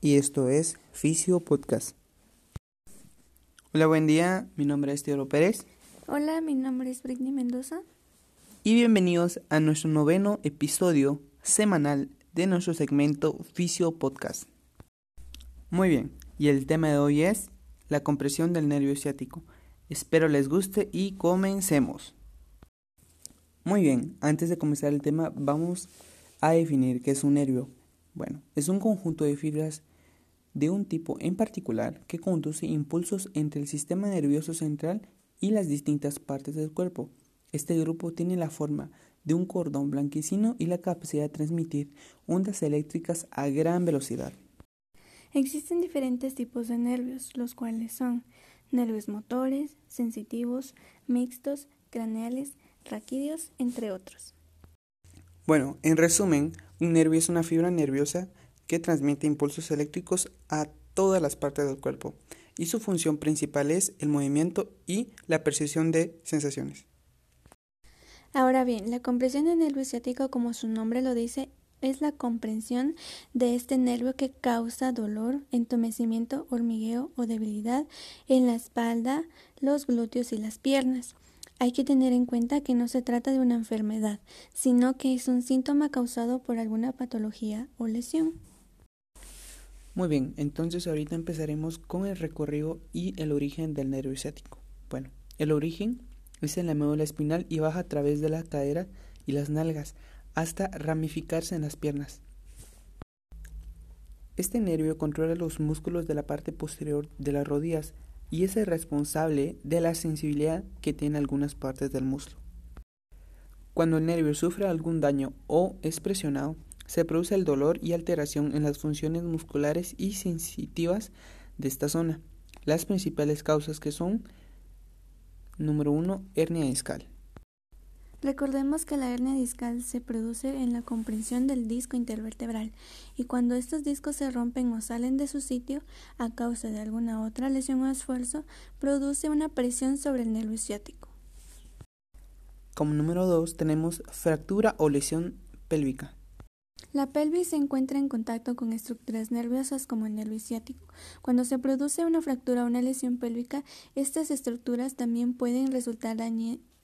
y esto es Fisio Podcast. Hola, buen día, mi nombre es Teodoro Pérez. Hola, mi nombre es Britney Mendoza. Y bienvenidos a nuestro noveno episodio semanal de nuestro segmento Fisio Podcast. Muy bien, y el tema de hoy es la compresión del nervio ciático. Espero les guste y comencemos. Muy bien, antes de comenzar el tema vamos a definir qué es un nervio. Bueno, es un conjunto de fibras de un tipo en particular que conduce impulsos entre el sistema nervioso central y las distintas partes del cuerpo. Este grupo tiene la forma de un cordón blanquecino y la capacidad de transmitir ondas eléctricas a gran velocidad. Existen diferentes tipos de nervios, los cuales son nervios motores, sensitivos, mixtos, craneales, raquídeos, entre otros. Bueno, en resumen, un nervio es una fibra nerviosa que transmite impulsos eléctricos a todas las partes del cuerpo y su función principal es el movimiento y la percepción de sensaciones. Ahora bien, la compresión del nervio ciático, como su nombre lo dice, es la comprensión de este nervio que causa dolor, entumecimiento, hormigueo o debilidad en la espalda, los glúteos y las piernas. Hay que tener en cuenta que no se trata de una enfermedad, sino que es un síntoma causado por alguna patología o lesión. Muy bien, entonces ahorita empezaremos con el recorrido y el origen del nervio ciático. Bueno, el origen es en la médula espinal y baja a través de la cadera y las nalgas hasta ramificarse en las piernas. Este nervio controla los músculos de la parte posterior de las rodillas y es el responsable de la sensibilidad que tiene algunas partes del muslo. Cuando el nervio sufre algún daño o es presionado, se produce el dolor y alteración en las funciones musculares y sensitivas de esta zona. Las principales causas que son número 1, hernia discal. Recordemos que la hernia discal se produce en la comprensión del disco intervertebral y cuando estos discos se rompen o salen de su sitio a causa de alguna otra lesión o esfuerzo, produce una presión sobre el nervio ciático. Como número 2 tenemos fractura o lesión pélvica. La pelvis se encuentra en contacto con estructuras nerviosas como el nervio ciático. Cuando se produce una fractura o una lesión pélvica, estas estructuras también pueden resultar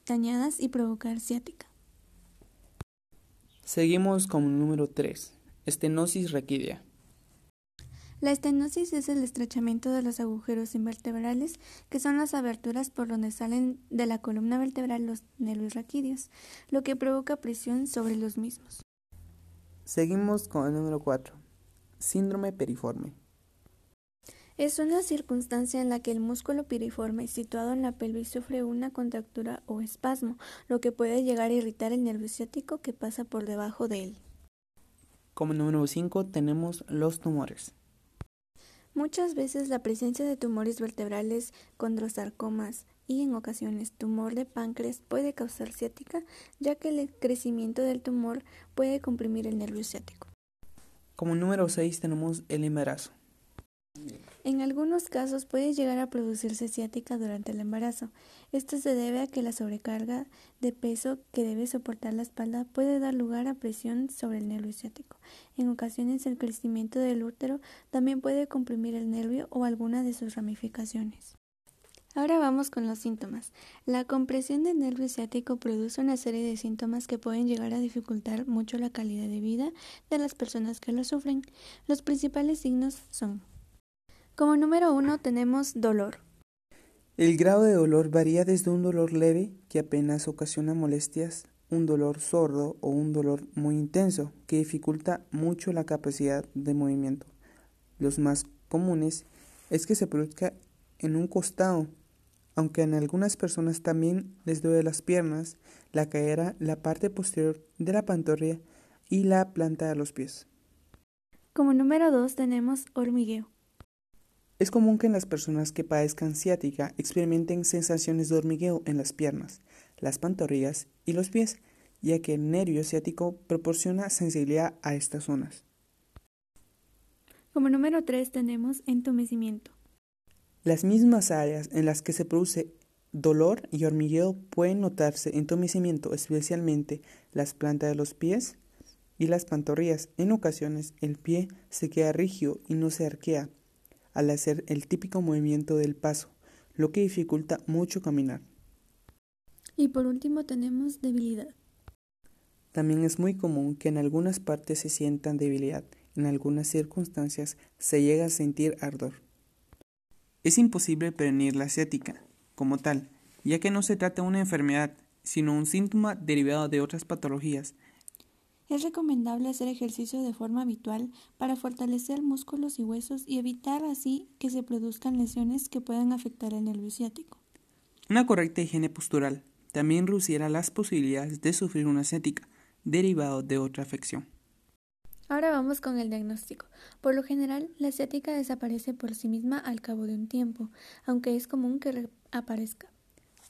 dañadas y provocar ciática. Seguimos con número 3, estenosis raquídea. La estenosis es el estrechamiento de los agujeros invertebrales, que son las aberturas por donde salen de la columna vertebral los nervios raquídeos, lo que provoca presión sobre los mismos. Seguimos con el número 4, síndrome periforme. Es una circunstancia en la que el músculo piriforme situado en la pelvis sufre una contractura o espasmo, lo que puede llegar a irritar el nervio ciático que pasa por debajo de él. Como número 5 tenemos los tumores. Muchas veces la presencia de tumores vertebrales, condrosarcomas y en ocasiones tumor de páncreas puede causar ciática, ya que el crecimiento del tumor puede comprimir el nervio ciático. Como número 6 tenemos el embarazo. En algunos casos puede llegar a producirse ciática durante el embarazo. Esto se debe a que la sobrecarga de peso que debe soportar la espalda puede dar lugar a presión sobre el nervio ciático. En ocasiones el crecimiento del útero también puede comprimir el nervio o alguna de sus ramificaciones. Ahora vamos con los síntomas. La compresión del nervio ciático produce una serie de síntomas que pueden llegar a dificultar mucho la calidad de vida de las personas que lo sufren. Los principales signos son como número uno tenemos dolor. El grado de dolor varía desde un dolor leve, que apenas ocasiona molestias, un dolor sordo o un dolor muy intenso, que dificulta mucho la capacidad de movimiento. Los más comunes es que se produzca en un costado, aunque en algunas personas también les duele las piernas, la cadera, la parte posterior de la pantorrilla y la planta de los pies. Como número dos tenemos hormigueo. Es común que en las personas que padezcan ciática experimenten sensaciones de hormigueo en las piernas, las pantorrillas y los pies, ya que el nervio ciático proporciona sensibilidad a estas zonas. Como número 3 tenemos entumecimiento. Las mismas áreas en las que se produce dolor y hormigueo pueden notarse entumecimiento, especialmente las plantas de los pies, y las pantorrillas. En ocasiones el pie se queda rígido y no se arquea al hacer el típico movimiento del paso, lo que dificulta mucho caminar. Y por último tenemos debilidad. También es muy común que en algunas partes se sientan debilidad, en algunas circunstancias se llega a sentir ardor. Es imposible prevenir la ciática como tal, ya que no se trata de una enfermedad, sino un síntoma derivado de otras patologías. Es recomendable hacer ejercicio de forma habitual para fortalecer músculos y huesos y evitar así que se produzcan lesiones que puedan afectar el nervio ciático. Una correcta higiene postural también reducirá las posibilidades de sufrir una ciática derivado de otra afección. Ahora vamos con el diagnóstico. Por lo general, la ciática desaparece por sí misma al cabo de un tiempo, aunque es común que aparezca.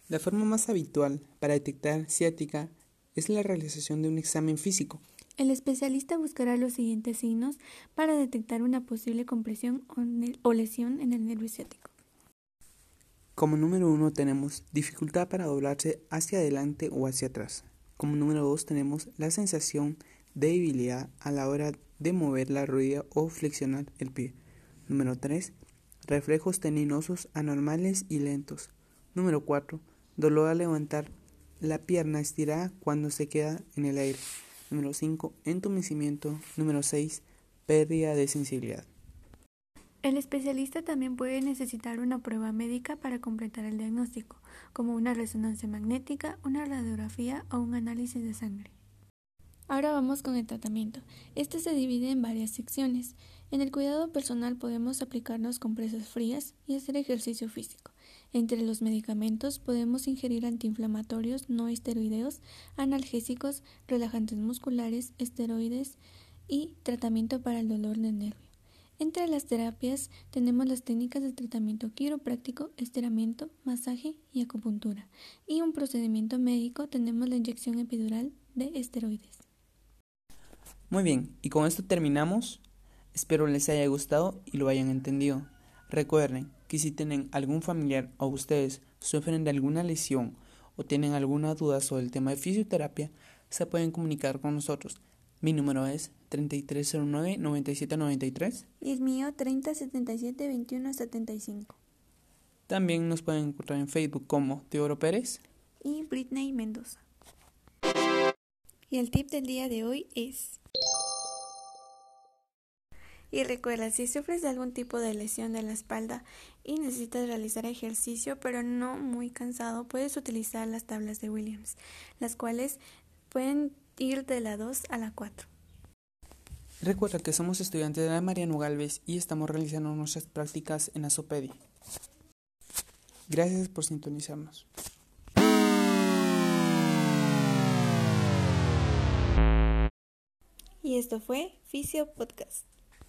La forma más habitual para detectar ciática es la realización de un examen físico. El especialista buscará los siguientes signos para detectar una posible compresión o lesión en el nervio ciático. Como número uno tenemos dificultad para doblarse hacia adelante o hacia atrás. Como número dos tenemos la sensación de debilidad a la hora de mover la rodilla o flexionar el pie. Número 3. Reflejos teninosos anormales y lentos. Número 4. Dolor al levantar la pierna estirada cuando se queda en el aire. Número 5. Entumecimiento. Número 6. Pérdida de sensibilidad. El especialista también puede necesitar una prueba médica para completar el diagnóstico, como una resonancia magnética, una radiografía o un análisis de sangre. Ahora vamos con el tratamiento. Este se divide en varias secciones. En el cuidado personal podemos aplicarnos compresas frías y hacer ejercicio físico. Entre los medicamentos podemos ingerir antiinflamatorios no esteroideos, analgésicos, relajantes musculares, esteroides y tratamiento para el dolor del nervio. Entre las terapias tenemos las técnicas de tratamiento quiropráctico, estiramiento, masaje y acupuntura. Y un procedimiento médico tenemos la inyección epidural de esteroides. Muy bien, y con esto terminamos. Espero les haya gustado y lo hayan entendido. Recuerden que si tienen algún familiar o ustedes sufren de alguna lesión o tienen alguna duda sobre el tema de fisioterapia, se pueden comunicar con nosotros. Mi número es 3309-9793. Y el mío 3077-2175. También nos pueden encontrar en Facebook como Teodoro Pérez y Britney Mendoza. Y el tip del día de hoy es y recuerda, si sufres de algún tipo de lesión de la espalda y necesitas realizar ejercicio pero no muy cansado, puedes utilizar las tablas de Williams, las cuales pueden ir de la 2 a la 4. Recuerda que somos estudiantes de la Mariano Galvez y estamos realizando nuestras prácticas en Asopedia. Gracias por sintonizarnos. Y esto fue Fisio Podcast.